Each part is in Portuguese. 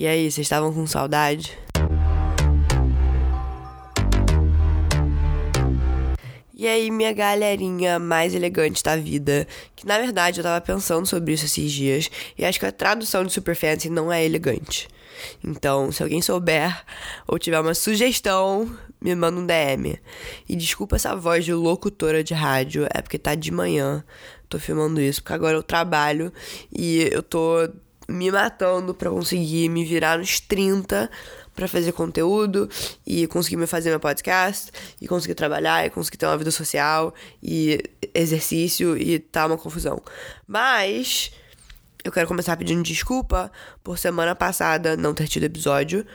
E aí, vocês estavam com saudade? E aí, minha galerinha mais elegante da vida, que na verdade eu tava pensando sobre isso esses dias, e acho que a tradução de super fancy não é elegante. Então, se alguém souber ou tiver uma sugestão, me manda um DM. E desculpa essa voz de locutora de rádio, é porque tá de manhã. Tô filmando isso, porque agora eu trabalho e eu tô me matando para conseguir me virar nos 30 para fazer conteúdo e conseguir me fazer meu podcast e conseguir trabalhar e conseguir ter uma vida social e exercício e tá uma confusão. Mas eu quero começar pedindo desculpa por semana passada não ter tido episódio,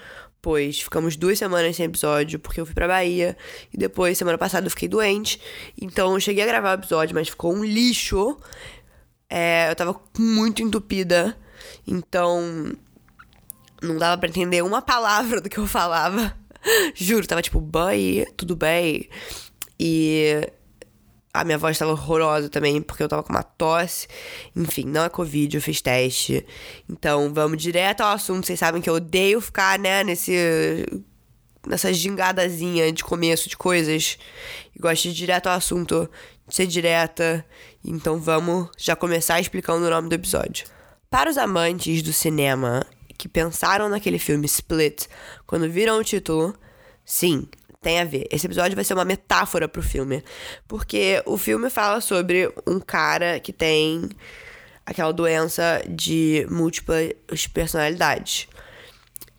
pois ficamos duas semanas sem episódio porque eu fui pra Bahia e depois, semana passada, eu fiquei doente. Então eu cheguei a gravar o episódio, mas ficou um lixo. É, eu tava muito entupida, então não dava para entender uma palavra do que eu falava. Juro, tava tipo, bye, tudo bem. E a minha voz estava horrorosa também, porque eu tava com uma tosse. Enfim, não é Covid, eu fiz teste. Então, vamos direto ao assunto. Vocês sabem que eu odeio ficar, né, nesse. nessa gingadazinha de começo de coisas. E gosto de ir direto ao assunto, de ser direta. Então, vamos já começar explicando o nome do episódio. Para os amantes do cinema que pensaram naquele filme Split quando viram o título, sim, tem a ver. Esse episódio vai ser uma metáfora pro filme. Porque o filme fala sobre um cara que tem aquela doença de múltiplas personalidades.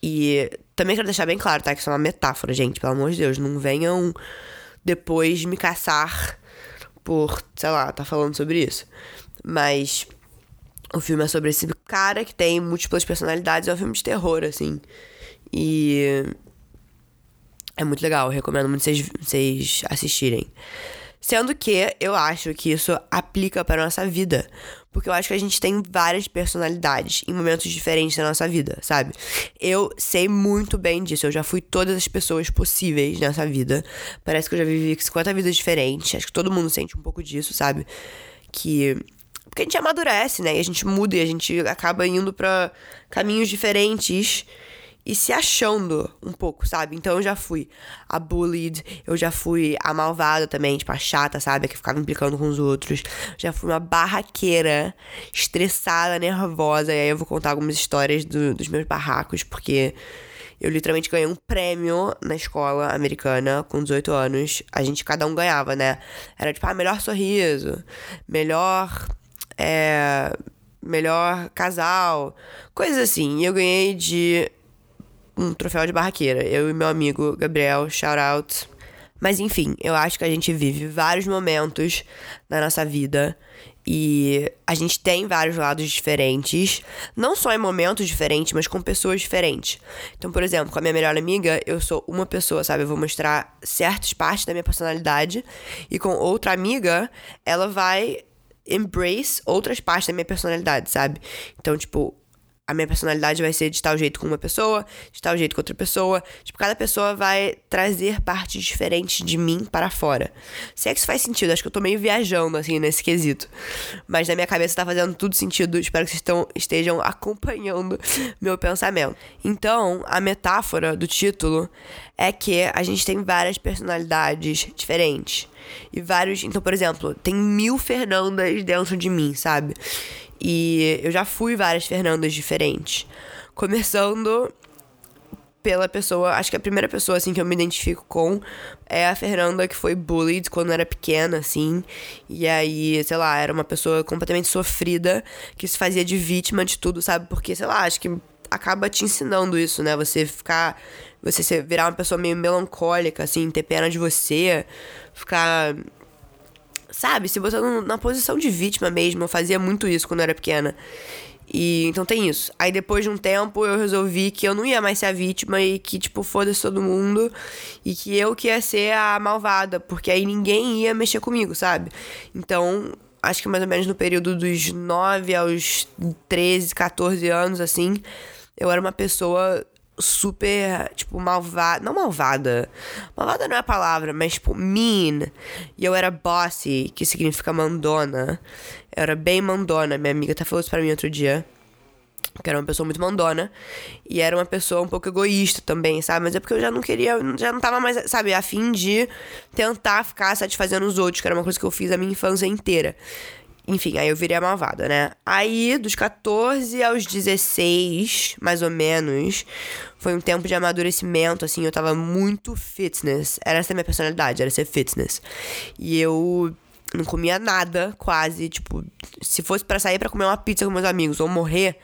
E também quero deixar bem claro, tá? Que isso é uma metáfora, gente. Pelo amor de Deus, não venham depois me caçar por, sei lá, tá falando sobre isso. Mas o filme é sobre esse cara que tem múltiplas personalidades. É um filme de terror, assim. E é muito legal, recomendo muito vocês, vocês assistirem. Sendo que eu acho que isso aplica para nossa vida. Porque eu acho que a gente tem várias personalidades em momentos diferentes da nossa vida, sabe? Eu sei muito bem disso. Eu já fui todas as pessoas possíveis nessa vida. Parece que eu já vivi 50 vidas diferentes. Acho que todo mundo sente um pouco disso, sabe? Que. Porque a gente amadurece, né? E a gente muda e a gente acaba indo para caminhos diferentes e se achando um pouco, sabe? Então eu já fui a bullied, eu já fui a malvada também, tipo a chata, sabe? Que ficava implicando com os outros. Já fui uma barraqueira, estressada, nervosa. E aí eu vou contar algumas histórias do, dos meus barracos, porque eu literalmente ganhei um prêmio na escola americana com 18 anos. A gente, cada um ganhava, né? Era tipo, ah, melhor sorriso, melhor. É, melhor casal, coisas assim. E eu ganhei de um troféu de barraqueira. Eu e meu amigo Gabriel, shout out. Mas enfim, eu acho que a gente vive vários momentos na nossa vida e a gente tem vários lados diferentes, não só em momentos diferentes, mas com pessoas diferentes. Então, por exemplo, com a minha melhor amiga, eu sou uma pessoa, sabe? Eu vou mostrar certas partes da minha personalidade, e com outra amiga, ela vai embrace outras partes da minha personalidade, sabe? Então, tipo, a minha personalidade vai ser de tal jeito com uma pessoa, de tal jeito com outra pessoa. Tipo, cada pessoa vai trazer partes diferentes de mim para fora. Se é que isso faz sentido, acho que eu tô meio viajando, assim, nesse quesito. Mas na minha cabeça tá fazendo tudo sentido. Espero que vocês estão, estejam acompanhando meu pensamento. Então, a metáfora do título é que a gente tem várias personalidades diferentes. E vários. Então, por exemplo, tem mil Fernandas dentro de mim, sabe? E eu já fui várias Fernandas diferentes. Começando pela pessoa, acho que a primeira pessoa assim que eu me identifico com é a Fernanda que foi bullied quando era pequena assim. E aí, sei lá, era uma pessoa completamente sofrida que se fazia de vítima de tudo, sabe? Porque, sei lá, acho que acaba te ensinando isso, né? Você ficar você virar uma pessoa meio melancólica assim, ter pena de você, ficar sabe, se botando na posição de vítima mesmo. Eu fazia muito isso quando eu era pequena. E então tem isso. Aí depois de um tempo eu resolvi que eu não ia mais ser a vítima e que, tipo, foda-se todo mundo. E que eu que ia ser a malvada, porque aí ninguém ia mexer comigo, sabe? Então, acho que mais ou menos no período dos 9 aos 13, 14 anos, assim, eu era uma pessoa super, tipo, malvada. Não malvada. Malvada não é a palavra, mas, tipo, mean. E eu era bossy, que significa mandona. Eu era bem mandona. Minha amiga até falou isso pra mim outro dia. que era uma pessoa muito mandona. E era uma pessoa um pouco egoísta também, sabe? Mas é porque eu já não queria, já não tava mais, sabe, a fim de tentar ficar satisfazendo os outros, que era uma coisa que eu fiz a minha infância inteira. Enfim, aí eu virei a malvada, né? Aí, dos 14 aos 16, mais ou menos, foi um tempo de amadurecimento, assim, eu tava muito fitness. Era essa a minha personalidade, era ser fitness. E eu não comia nada, quase. Tipo, se fosse para sair para comer uma pizza com meus amigos ou morrer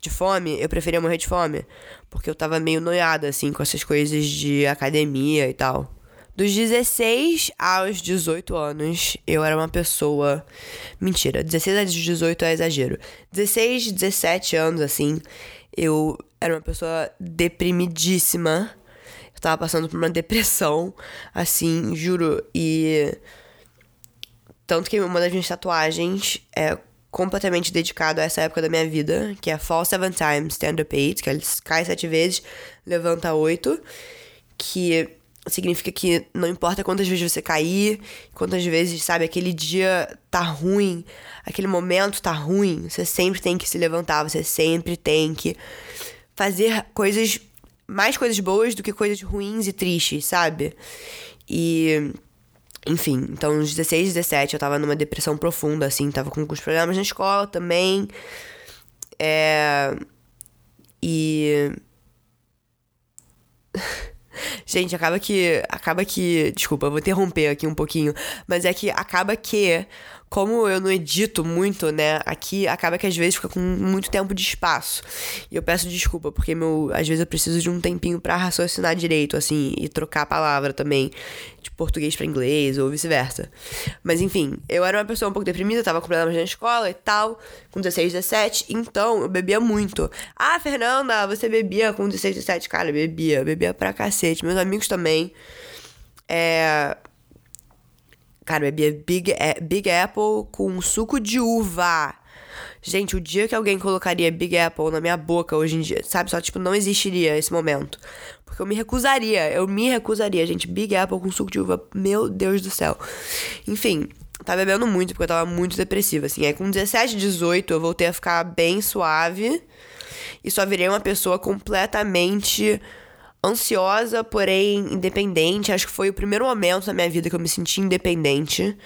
de fome, eu preferia morrer de fome. Porque eu tava meio noiada, assim, com essas coisas de academia e tal. Dos 16 aos 18 anos, eu era uma pessoa. Mentira, 16 a 18 é exagero. 16, 17 anos, assim, eu era uma pessoa deprimidíssima. Eu tava passando por uma depressão, assim, juro. E. Tanto que uma das minhas tatuagens é completamente dedicado a essa época da minha vida, que é Fall Seven Times, Stand Up Eight, que é cai sete vezes, levanta oito, que significa que não importa quantas vezes você cair, quantas vezes, sabe, aquele dia tá ruim, aquele momento tá ruim, você sempre tem que se levantar, você sempre tem que fazer coisas, mais coisas boas do que coisas ruins e tristes, sabe? E. Enfim, então nos 16, 17 eu tava numa depressão profunda, assim, tava com alguns problemas na escola também. É. E. Gente, acaba que. Acaba que. Desculpa, vou interromper aqui um pouquinho. Mas é que acaba que como eu não edito muito, né, aqui acaba que às vezes fica com muito tempo de espaço. E eu peço desculpa, porque meu, às vezes eu preciso de um tempinho para raciocinar direito, assim, e trocar a palavra também, de português para inglês ou vice-versa. Mas enfim, eu era uma pessoa um pouco deprimida, tava com problemas na escola e tal, com 16, 17, então eu bebia muito. Ah, Fernanda, você bebia com 16, 17? Cara, bebia, bebia pra cacete. Meus amigos também. É, Cara, bebia Big, Big Apple com suco de uva. Gente, o dia que alguém colocaria Big Apple na minha boca hoje em dia, sabe? Só, tipo, não existiria esse momento. Porque eu me recusaria, eu me recusaria, gente. Big Apple com suco de uva, meu Deus do céu. Enfim, tava bebendo muito, porque eu tava muito depressiva, assim. Aí com 17, 18, eu voltei a ficar bem suave. E só virei uma pessoa completamente ansiosa, porém independente. Acho que foi o primeiro momento da minha vida que eu me senti independente.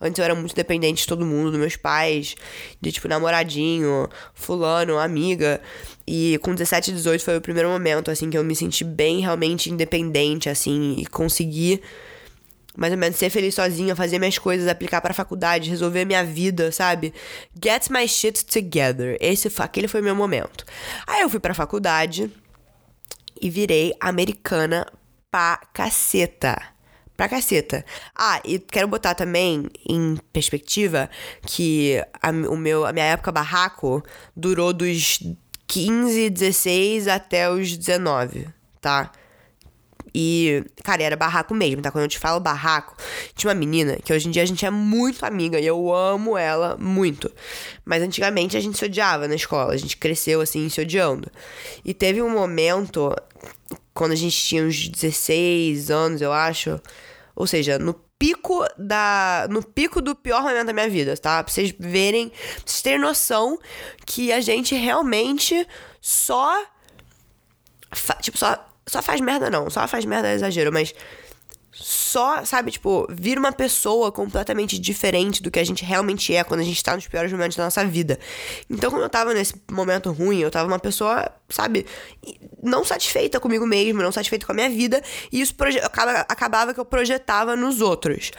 Antes eu era muito dependente de todo mundo, dos meus pais, de tipo namoradinho, fulano, amiga. E com 17, 18 foi o primeiro momento, assim, que eu me senti bem realmente independente, assim, e consegui mais ou menos ser feliz sozinha, fazer minhas coisas, aplicar para faculdade, resolver minha vida, sabe? Get my shit together. Esse, aquele foi meu momento. Aí eu fui pra faculdade e virei americana pra caceta. Pra caceta. Ah, e quero botar também em perspectiva que a, o meu, a minha época barraco durou dos 15, 16 até os 19, tá? E, cara, era barraco mesmo, tá? Quando eu te falo barraco, tinha uma menina que hoje em dia a gente é muito amiga e eu amo ela muito. Mas antigamente a gente se odiava na escola, a gente cresceu assim se odiando. E teve um momento, quando a gente tinha uns 16 anos, eu acho, ou seja, no pico da. No pico do pior momento da minha vida, tá? Pra vocês verem, pra vocês terem noção que a gente realmente só. Tipo, só só faz merda, não. Só faz merda é exagero, mas. Só, sabe, tipo, vira uma pessoa completamente diferente do que a gente realmente é quando a gente tá nos piores momentos da nossa vida. Então, quando eu tava nesse momento ruim, eu tava uma pessoa, sabe, não satisfeita comigo mesmo, não satisfeita com a minha vida, e isso acabava que eu projetava nos outros.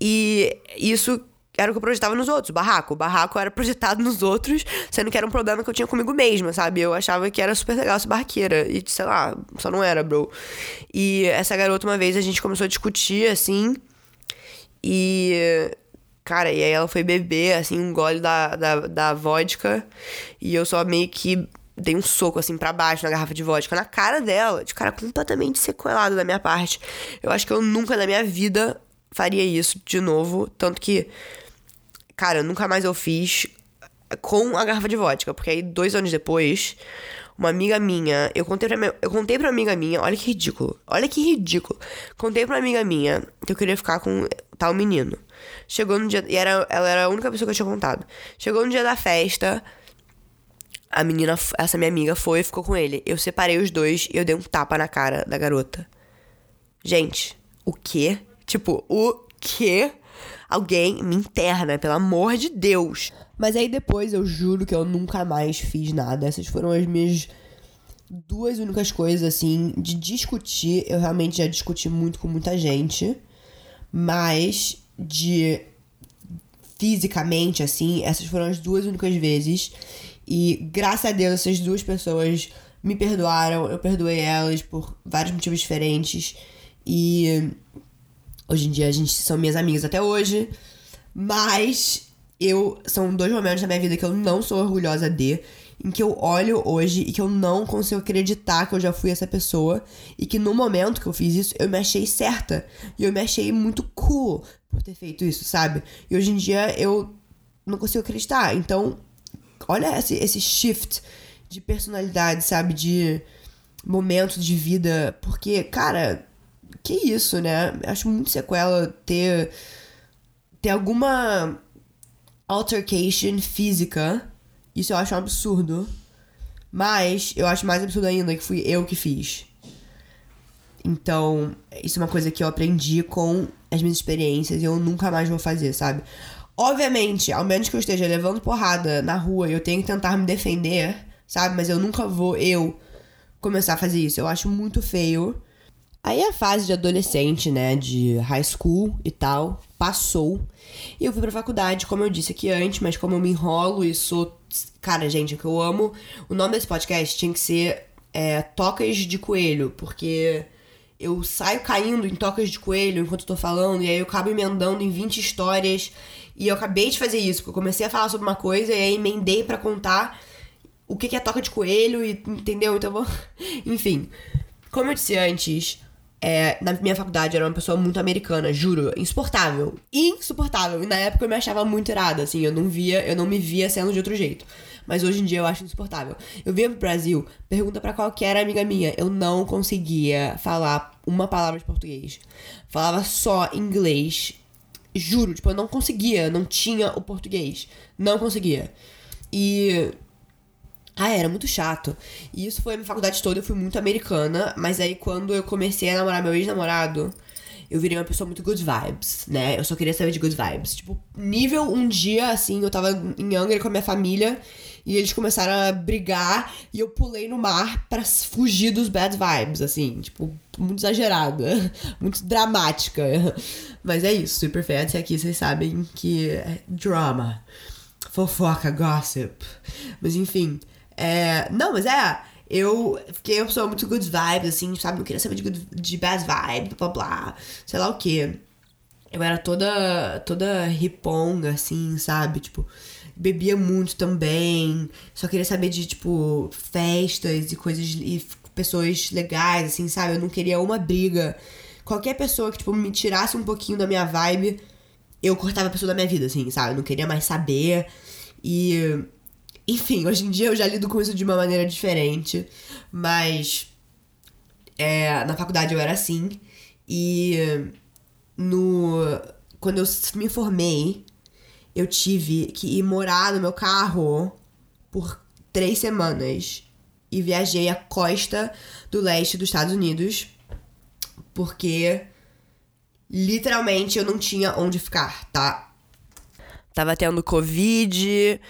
E isso era o que eu projetava nos outros, o barraco. O barraco era projetado nos outros, sendo que era um problema que eu tinha comigo mesma, sabe? Eu achava que era super legal ser barraqueira. E, sei lá, só não era, bro. E essa garota, uma vez, a gente começou a discutir, assim. E. Cara, e aí ela foi beber, assim, um gole da, da, da vodka. E eu só meio que dei um soco assim para baixo na garrafa de vodka na cara dela, de cara completamente sequelado da minha parte. Eu acho que eu nunca na minha vida faria isso de novo, tanto que Cara, nunca mais eu fiz com a garrafa de vodka, porque aí dois anos depois, uma amiga minha, eu contei pra minha, eu contei pra amiga minha, olha que ridículo, olha que ridículo. Contei pra amiga minha que eu queria ficar com tal menino. Chegou no dia, e era, ela era a única pessoa que eu tinha contado. Chegou no dia da festa, a menina, essa minha amiga foi e ficou com ele. Eu separei os dois e eu dei um tapa na cara da garota. Gente, o quê? Tipo, o quê? Alguém me interna, pelo amor de Deus. Mas aí depois eu juro que eu nunca mais fiz nada. Essas foram as minhas duas únicas coisas, assim, de discutir. Eu realmente já discuti muito com muita gente. Mas de fisicamente, assim, essas foram as duas únicas vezes. E graças a Deus, essas duas pessoas me perdoaram. Eu perdoei elas por vários motivos diferentes. E hoje em dia a gente são minhas amigas até hoje. Mas eu são dois momentos da minha vida que eu não sou orgulhosa de, em que eu olho hoje e que eu não consigo acreditar que eu já fui essa pessoa e que no momento que eu fiz isso eu me achei certa e eu me achei muito cool por ter feito isso, sabe? E hoje em dia eu não consigo acreditar. Então, olha esse, esse shift de personalidade, sabe? De momentos de vida, porque, cara, que isso, né? Acho muito sequela ter ter alguma altercation física. Isso eu acho um absurdo. Mas eu acho mais absurdo ainda que fui eu que fiz. Então, isso é uma coisa que eu aprendi com as minhas experiências e eu nunca mais vou fazer, sabe? Obviamente, ao menos que eu esteja levando porrada na rua e eu tenho que tentar me defender, sabe? Mas eu nunca vou, eu, começar a fazer isso. Eu acho muito feio. Aí a fase de adolescente, né, de high school e tal, passou. E eu fui pra faculdade, como eu disse aqui antes, mas como eu me enrolo e sou. Cara, gente, o que eu amo. O nome desse podcast tinha que ser é, Tocas de Coelho, porque eu saio caindo em tocas de coelho enquanto eu tô falando, e aí eu acabo emendando em 20 histórias. E eu acabei de fazer isso, porque eu comecei a falar sobre uma coisa e aí emendei para contar o que é toca de coelho, e entendeu? Então vou. Enfim. Como eu disse antes, é, na minha faculdade era uma pessoa muito americana, juro, insuportável. Insuportável. E na época eu me achava muito irada, assim, eu não via, eu não me via sendo de outro jeito. Mas hoje em dia eu acho insuportável. Eu via pro Brasil, pergunta para qualquer amiga minha, eu não conseguia falar uma palavra de português. Falava só inglês. Juro, tipo, eu não conseguia, não tinha o português. Não conseguia. E ah, era muito chato. E isso foi a minha faculdade toda, eu fui muito americana, mas aí quando eu comecei a namorar meu ex-namorado, eu virei uma pessoa muito good vibes, né? Eu só queria saber de good vibes. Tipo, nível um dia, assim, eu tava em Angra com a minha família e eles começaram a brigar e eu pulei no mar para fugir dos bad vibes, assim, tipo, muito exagerada, muito dramática. Mas é isso, Super Fancy aqui vocês sabem que é drama, fofoca, gossip. Mas enfim, é, não, mas é. Eu fiquei uma pessoa muito good vibes, assim, sabe? Não queria saber de, good, de bad vibe, blá blá, sei lá o que. Eu era toda, toda riponga, assim, sabe? Tipo, bebia muito também. Só queria saber de, tipo, festas e coisas e pessoas legais, assim, sabe? Eu não queria uma briga. Qualquer pessoa que, tipo, me tirasse um pouquinho da minha vibe, eu cortava a pessoa da minha vida, assim, sabe? Eu não queria mais saber. E enfim, hoje em dia eu já lido com isso de uma maneira diferente, mas é, na faculdade eu era assim. E no quando eu me formei, eu tive que ir morar no meu carro por três semanas e viajei a costa do leste dos Estados Unidos porque literalmente eu não tinha onde ficar, tá? Tava tendo Covid,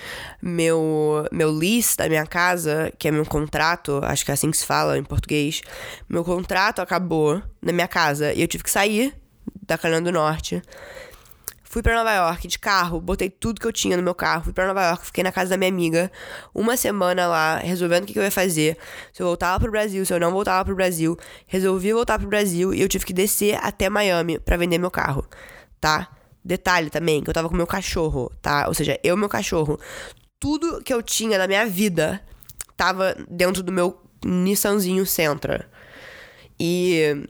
meu, meu lease da minha casa, que é meu contrato, acho que é assim que se fala em português, meu contrato acabou na minha casa e eu tive que sair da Carolina do Norte. Fui para Nova York de carro, botei tudo que eu tinha no meu carro, fui para Nova York, fiquei na casa da minha amiga, uma semana lá, resolvendo o que, eu ia fazer, se eu voltava pro Brasil, se eu não voltava pro Brasil. Resolvi voltar pro Brasil e eu tive que descer até Miami para vender meu carro, tá? Detalhe também, que eu tava com meu cachorro, tá? Ou seja, eu e meu cachorro. Tudo que eu tinha na minha vida tava dentro do meu Nissanzinho Sentra. E.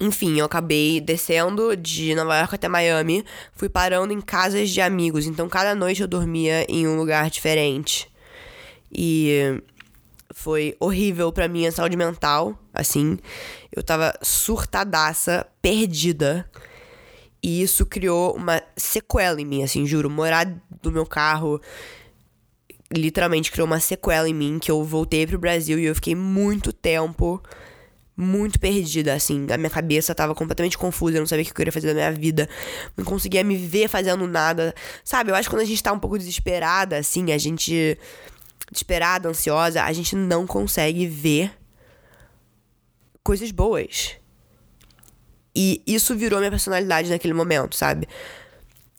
Enfim, eu acabei descendo de Nova York até Miami, fui parando em casas de amigos, então cada noite eu dormia em um lugar diferente. E foi horrível para minha saúde mental, assim. Eu tava surtadaça, perdida. E isso criou uma sequela em mim, assim, juro. Morar do meu carro. literalmente criou uma sequela em mim, que eu voltei pro Brasil e eu fiquei muito tempo muito perdida, assim. A minha cabeça tava completamente confusa, eu não sabia o que eu queria fazer da minha vida. Não conseguia me ver fazendo nada. Sabe, eu acho que quando a gente tá um pouco desesperada, assim, a gente. Desesperada, ansiosa, a gente não consegue ver coisas boas. E isso virou minha personalidade naquele momento, sabe?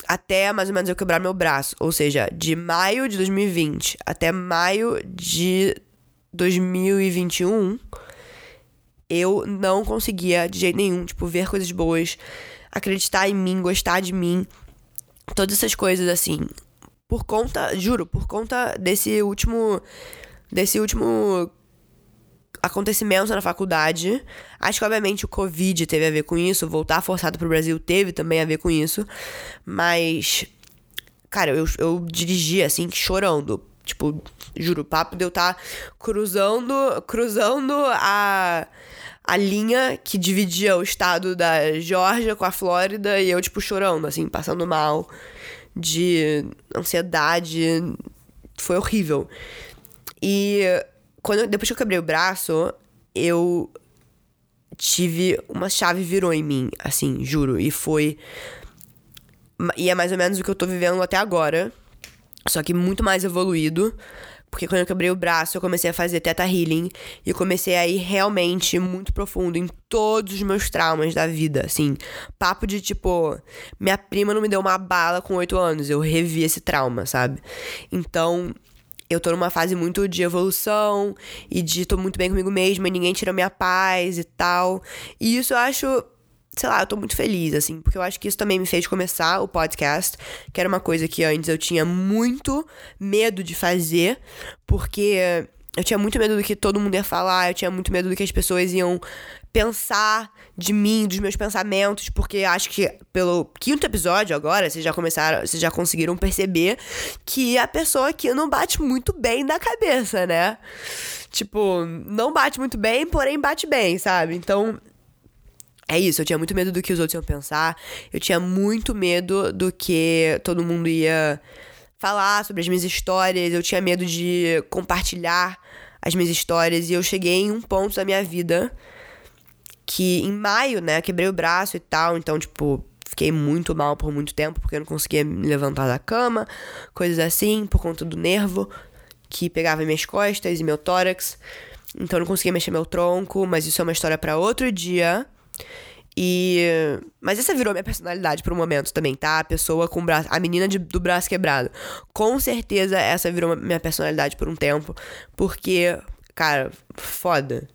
Até mais ou menos eu quebrar meu braço. Ou seja, de maio de 2020 até maio de 2021 eu não conseguia de jeito nenhum, tipo, ver coisas boas, acreditar em mim, gostar de mim, todas essas coisas assim. Por conta, juro, por conta desse último desse último acontecimento na faculdade. Acho que, obviamente, o Covid teve a ver com isso. Voltar forçado pro Brasil teve também a ver com isso. Mas, cara, eu, eu dirigi, assim, chorando. Tipo, juro, o papo de eu estar tá cruzando, cruzando a a linha que dividia o estado da Geórgia com a Flórida e eu, tipo, chorando, assim, passando mal de ansiedade. Foi horrível. E quando, depois que eu quebrei o braço, eu tive. Uma chave virou em mim, assim, juro. E foi. E é mais ou menos o que eu tô vivendo até agora. Só que muito mais evoluído. Porque quando eu quebrei o braço, eu comecei a fazer Teta Healing. E comecei a ir realmente muito profundo em todos os meus traumas da vida, assim. Papo de tipo, minha prima não me deu uma bala com oito anos. Eu revi esse trauma, sabe? Então, eu tô numa fase muito de evolução e de tô muito bem comigo mesma e ninguém tira minha paz e tal. E isso eu acho sei lá, eu tô muito feliz, assim, porque eu acho que isso também me fez começar o podcast, que era uma coisa que antes eu tinha muito medo de fazer, porque eu tinha muito medo do que todo mundo ia falar, eu tinha muito medo do que as pessoas iam pensar de mim, dos meus pensamentos, porque acho que pelo quinto episódio agora, vocês já começaram, vocês já conseguiram perceber que a pessoa aqui não bate muito bem da cabeça, né? Tipo, não bate muito bem, porém bate bem, sabe? Então, é isso, eu tinha muito medo do que os outros iam pensar. Eu tinha muito medo do que todo mundo ia falar sobre as minhas histórias. Eu tinha medo de compartilhar as minhas histórias. E eu cheguei em um ponto da minha vida que em maio, né, quebrei o braço e tal. Então, tipo, fiquei muito mal por muito tempo porque eu não conseguia me levantar da cama, coisas assim, por conta do nervo que pegava minhas costas e meu tórax. Então, eu não conseguia mexer meu tronco, mas isso é uma história para outro dia. E. Mas essa virou minha personalidade por um momento também, tá? A pessoa com o braço. A menina de, do braço quebrado. Com certeza essa virou minha personalidade por um tempo. Porque, cara, foda.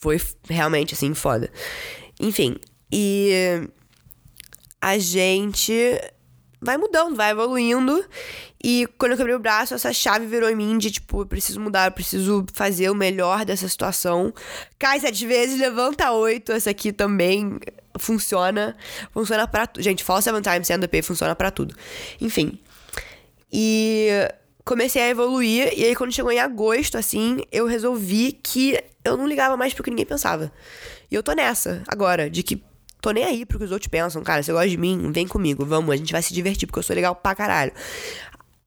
Foi realmente assim, foda. Enfim. E. A gente vai mudando, vai evoluindo. E quando eu quebrei o braço, essa chave virou em mim de tipo, eu preciso mudar, eu preciso fazer o melhor dessa situação. Cai sete vezes, levanta oito. Essa aqui também funciona. Funciona pra tudo. Gente, Fall Seven Times stand-up funciona para tudo. Enfim. E comecei a evoluir. E aí, quando chegou em agosto, assim, eu resolvi que eu não ligava mais pro que ninguém pensava. E eu tô nessa agora, de que tô nem aí pro que os outros pensam. Cara, você gosta de mim? Vem comigo, vamos, a gente vai se divertir, porque eu sou legal pra caralho.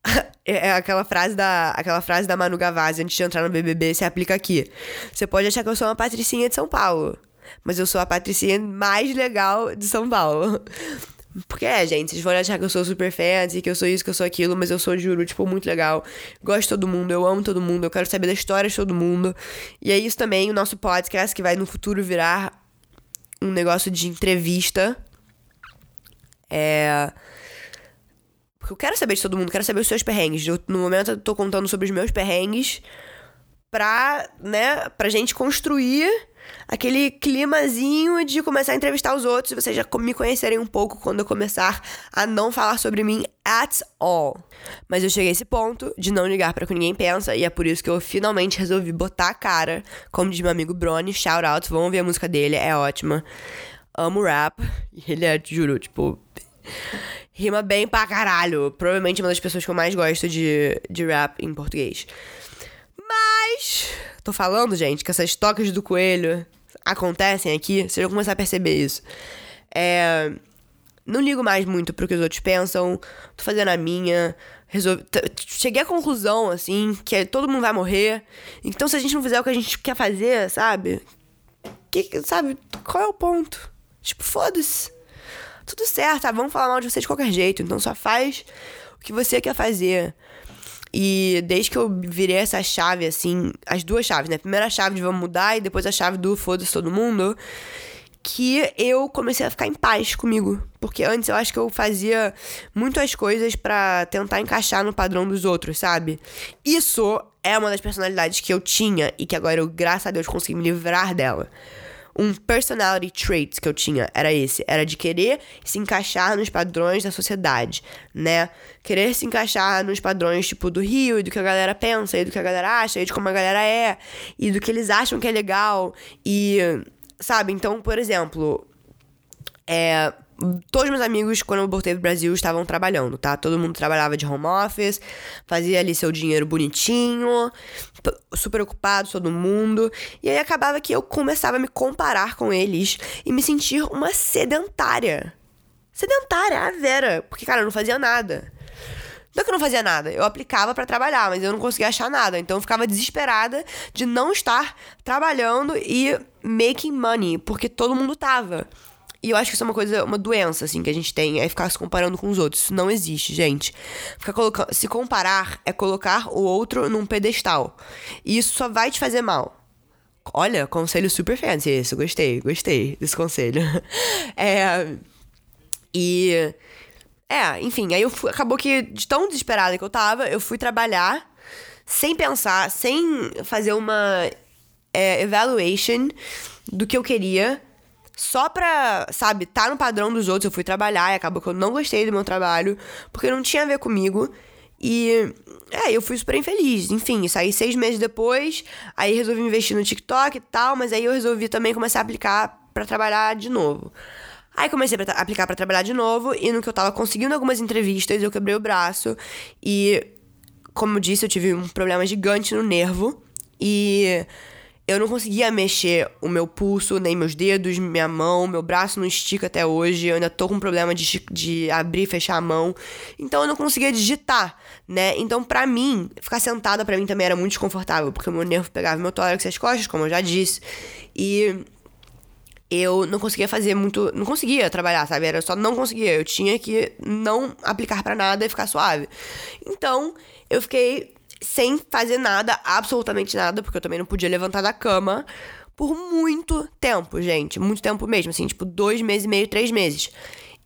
É, é aquela frase da aquela frase da Manu Gavazzi antes de entrar no BBB se aplica aqui. Você pode achar que eu sou uma patricinha de São Paulo, mas eu sou a patricinha mais legal de São Paulo. Porque é, gente, vocês vão achar que eu sou super fancy, que eu sou isso, que eu sou aquilo, mas eu sou, juro, tipo, muito legal. Gosto de todo mundo, eu amo todo mundo, eu quero saber da história de todo mundo. E é isso também, o nosso podcast que vai no futuro virar um negócio de entrevista. É. Porque eu quero saber de todo mundo, quero saber os seus perrengues. Eu, no momento eu tô contando sobre os meus perrengues pra, né, pra gente construir aquele climazinho de começar a entrevistar os outros e vocês já me conhecerem um pouco quando eu começar a não falar sobre mim at all. Mas eu cheguei a esse ponto de não ligar para o que ninguém pensa e é por isso que eu finalmente resolvi botar a cara, como diz meu amigo Brony, shout out, vão ouvir a música dele, é ótima. Amo rap, e ele é, juro, tipo, rima bem pra caralho. Provavelmente uma das pessoas que eu mais gosto de, de rap em português. Mas, tô falando, gente, que essas tocas do coelho acontecem aqui, vocês vão começar a perceber isso. É. não ligo mais muito pro que os outros pensam, tô fazendo a minha. Resolvi... Cheguei à conclusão, assim, que todo mundo vai morrer. Então, se a gente não fizer o que a gente quer fazer, sabe? Que, sabe? Qual é o ponto? Tipo, foda-se. Tudo certo, tá? Vamos falar mal de você de qualquer jeito. Então, só faz o que você quer fazer. E desde que eu virei essa chave, assim, as duas chaves, né? Primeira chave de vamos mudar e depois a chave do foda-se todo mundo que eu comecei a ficar em paz comigo. Porque antes eu acho que eu fazia muitas coisas para tentar encaixar no padrão dos outros, sabe? Isso é uma das personalidades que eu tinha e que agora eu, graças a Deus, consegui me livrar dela. Um personality trait que eu tinha era esse, era de querer se encaixar nos padrões da sociedade, né? Querer se encaixar nos padrões tipo do Rio e do que a galera pensa, e do que a galera acha, e de como a galera é, e do que eles acham que é legal. E Sabe? Então, por exemplo, é, todos meus amigos, quando eu voltei pro Brasil, estavam trabalhando, tá? Todo mundo trabalhava de home office, fazia ali seu dinheiro bonitinho, super ocupado, todo mundo. E aí acabava que eu começava a me comparar com eles e me sentir uma sedentária. Sedentária, a Vera. Porque, cara, eu não fazia nada. Não é que eu não fazia nada, eu aplicava para trabalhar, mas eu não conseguia achar nada. Então eu ficava desesperada de não estar trabalhando e making money, porque todo mundo tava. E eu acho que isso é uma coisa, uma doença, assim, que a gente tem, é ficar se comparando com os outros. Isso não existe, gente. Ficar colocando, se comparar é colocar o outro num pedestal. E isso só vai te fazer mal. Olha, conselho super fancy esse. Gostei, gostei desse conselho. é. E é, enfim, aí eu fui, acabou que, de tão desesperada que eu tava, eu fui trabalhar sem pensar, sem fazer uma é, evaluation do que eu queria. Só pra, sabe, tá no padrão dos outros, eu fui trabalhar e acabou que eu não gostei do meu trabalho, porque não tinha a ver comigo. E, é, eu fui super infeliz. Enfim, saí seis meses depois, aí resolvi investir no TikTok e tal, mas aí eu resolvi também começar a aplicar para trabalhar de novo. Aí comecei a aplicar para trabalhar de novo e no que eu tava conseguindo algumas entrevistas, eu quebrei o braço e como eu disse, eu tive um problema gigante no nervo e eu não conseguia mexer o meu pulso, nem meus dedos, minha mão, meu braço não estica até hoje. Eu ainda tô com problema de, de abrir e fechar a mão. Então eu não conseguia digitar, né? Então, pra mim, ficar sentada para mim também era muito desconfortável, porque o meu nervo pegava meu tórax e as costas, como eu já disse. E eu não conseguia fazer muito. Não conseguia trabalhar, sabe? Era só não conseguia. Eu tinha que não aplicar para nada e ficar suave. Então, eu fiquei sem fazer nada, absolutamente nada, porque eu também não podia levantar da cama por muito tempo, gente. Muito tempo mesmo, assim, tipo, dois meses e meio, três meses.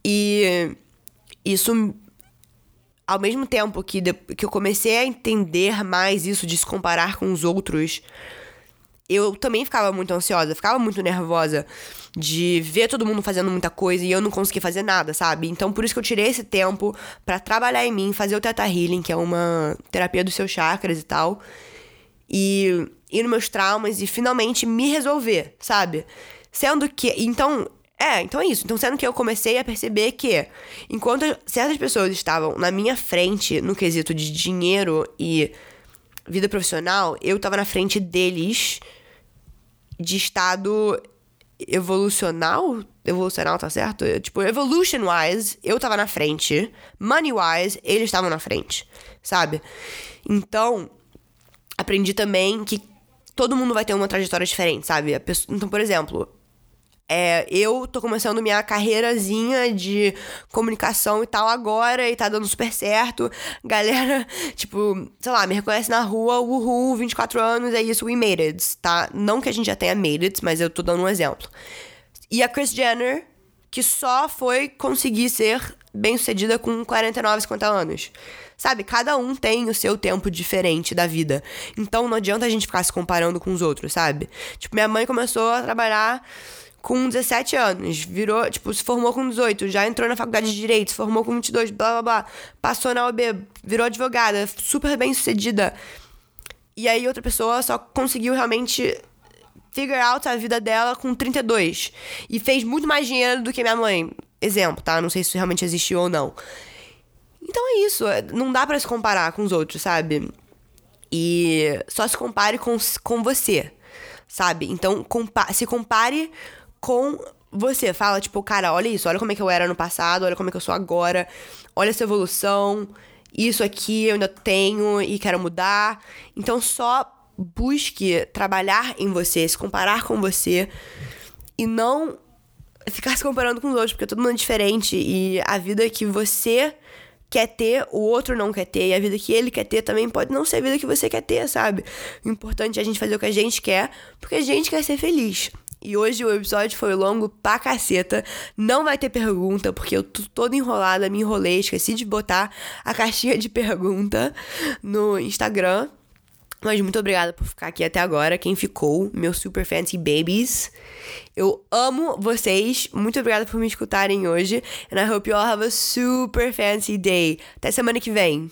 E isso. Ao mesmo tempo que, que eu comecei a entender mais isso de se comparar com os outros eu também ficava muito ansiosa, ficava muito nervosa de ver todo mundo fazendo muita coisa e eu não conseguia fazer nada, sabe? Então por isso que eu tirei esse tempo para trabalhar em mim, fazer o Theta Healing, que é uma terapia dos seus chakras e tal. E ir nos meus traumas e finalmente me resolver, sabe? Sendo que. Então, é, então é isso. Então, sendo que eu comecei a perceber que, enquanto certas pessoas estavam na minha frente no quesito de dinheiro e vida profissional, eu tava na frente deles de estado evolucional. Evolucional, tá certo? Tipo, evolution-wise, eu tava na frente. Money-wise, eles estavam na frente, sabe? Então, aprendi também que todo mundo vai ter uma trajetória diferente, sabe? Pessoa... Então, por exemplo, é, eu tô começando minha carreirazinha de comunicação e tal agora e tá dando super certo. Galera, tipo, sei lá, me reconhece na rua, uhul, 24 anos, é isso, we made it, tá? Não que a gente já tenha made it, mas eu tô dando um exemplo. E a Kris Jenner, que só foi conseguir ser bem sucedida com 49, 50 anos. Sabe, cada um tem o seu tempo diferente da vida. Então não adianta a gente ficar se comparando com os outros, sabe? Tipo, minha mãe começou a trabalhar com 17 anos, virou, tipo, se formou com 18, já entrou na faculdade de Direito, se formou com 22, blá blá blá, passou na OB, virou advogada, super bem sucedida. E aí outra pessoa só conseguiu realmente figure out a vida dela com 32 e fez muito mais dinheiro do que minha mãe. Exemplo, tá? Não sei se isso realmente existiu ou não. Então é isso, não dá para se comparar com os outros, sabe? E só se compare com, com você, sabe? Então compa se compare com você fala, tipo, cara, olha isso, olha como é que eu era no passado, olha como é que eu sou agora, olha essa evolução, isso aqui eu ainda tenho e quero mudar. Então só busque trabalhar em você, se comparar com você e não ficar se comparando com os outros, porque todo mundo é diferente e a vida que você quer ter, o outro não quer ter, e a vida que ele quer ter também pode não ser a vida que você quer ter, sabe? O importante é a gente fazer o que a gente quer, porque a gente quer ser feliz. E hoje o episódio foi longo pra caceta. Não vai ter pergunta, porque eu tô toda enrolada, me enrolei, esqueci de botar a caixinha de pergunta no Instagram. Mas muito obrigada por ficar aqui até agora. Quem ficou, meus super fancy babies. Eu amo vocês. Muito obrigada por me escutarem hoje. And I hope you all have a super fancy day. Até semana que vem.